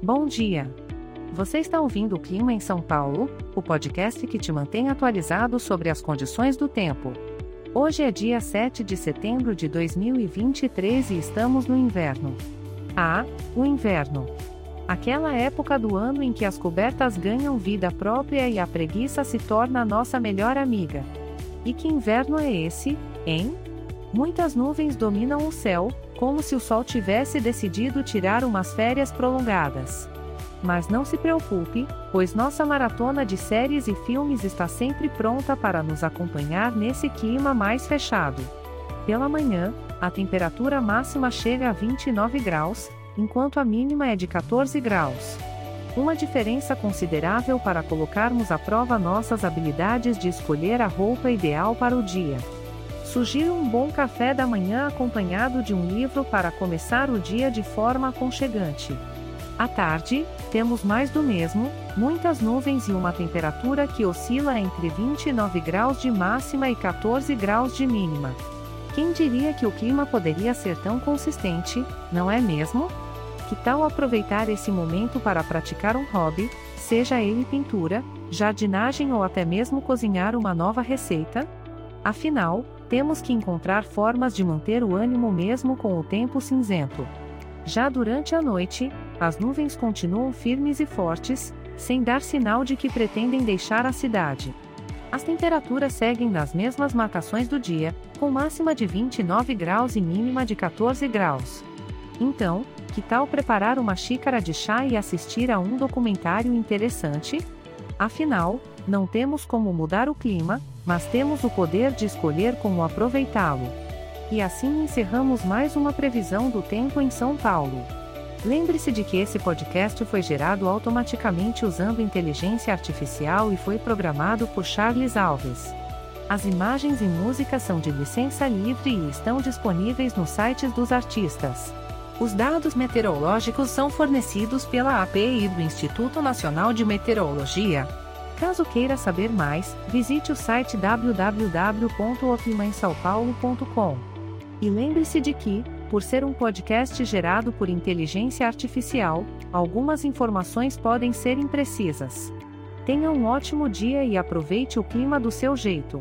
Bom dia! Você está ouvindo o Clima em São Paulo, o podcast que te mantém atualizado sobre as condições do tempo. Hoje é dia 7 de setembro de 2023 e estamos no inverno. Ah, o inverno! Aquela época do ano em que as cobertas ganham vida própria e a preguiça se torna nossa melhor amiga. E que inverno é esse, hein? Muitas nuvens dominam o céu, como se o sol tivesse decidido tirar umas férias prolongadas. Mas não se preocupe, pois nossa maratona de séries e filmes está sempre pronta para nos acompanhar nesse clima mais fechado. Pela manhã, a temperatura máxima chega a 29 graus, enquanto a mínima é de 14 graus. Uma diferença considerável para colocarmos à prova nossas habilidades de escolher a roupa ideal para o dia. Sugiro um bom café da manhã acompanhado de um livro para começar o dia de forma aconchegante. À tarde, temos mais do mesmo, muitas nuvens e uma temperatura que oscila entre 29 graus de máxima e 14 graus de mínima. Quem diria que o clima poderia ser tão consistente, não é mesmo? Que tal aproveitar esse momento para praticar um hobby, seja ele pintura, jardinagem ou até mesmo cozinhar uma nova receita? Afinal, temos que encontrar formas de manter o ânimo mesmo com o tempo cinzento. Já durante a noite, as nuvens continuam firmes e fortes, sem dar sinal de que pretendem deixar a cidade. As temperaturas seguem nas mesmas marcações do dia, com máxima de 29 graus e mínima de 14 graus. Então, que tal preparar uma xícara de chá e assistir a um documentário interessante? Afinal, não temos como mudar o clima, mas temos o poder de escolher como aproveitá-lo. E assim encerramos mais uma previsão do tempo em São Paulo. Lembre-se de que esse podcast foi gerado automaticamente usando inteligência artificial e foi programado por Charles Alves. As imagens e músicas são de licença livre e estão disponíveis nos sites dos artistas. Os dados meteorológicos são fornecidos pela API do Instituto Nacional de Meteorologia, Caso queira saber mais, visite o site www.oclimaemsaopaulo.com. E lembre-se de que, por ser um podcast gerado por inteligência artificial, algumas informações podem ser imprecisas. Tenha um ótimo dia e aproveite o clima do seu jeito.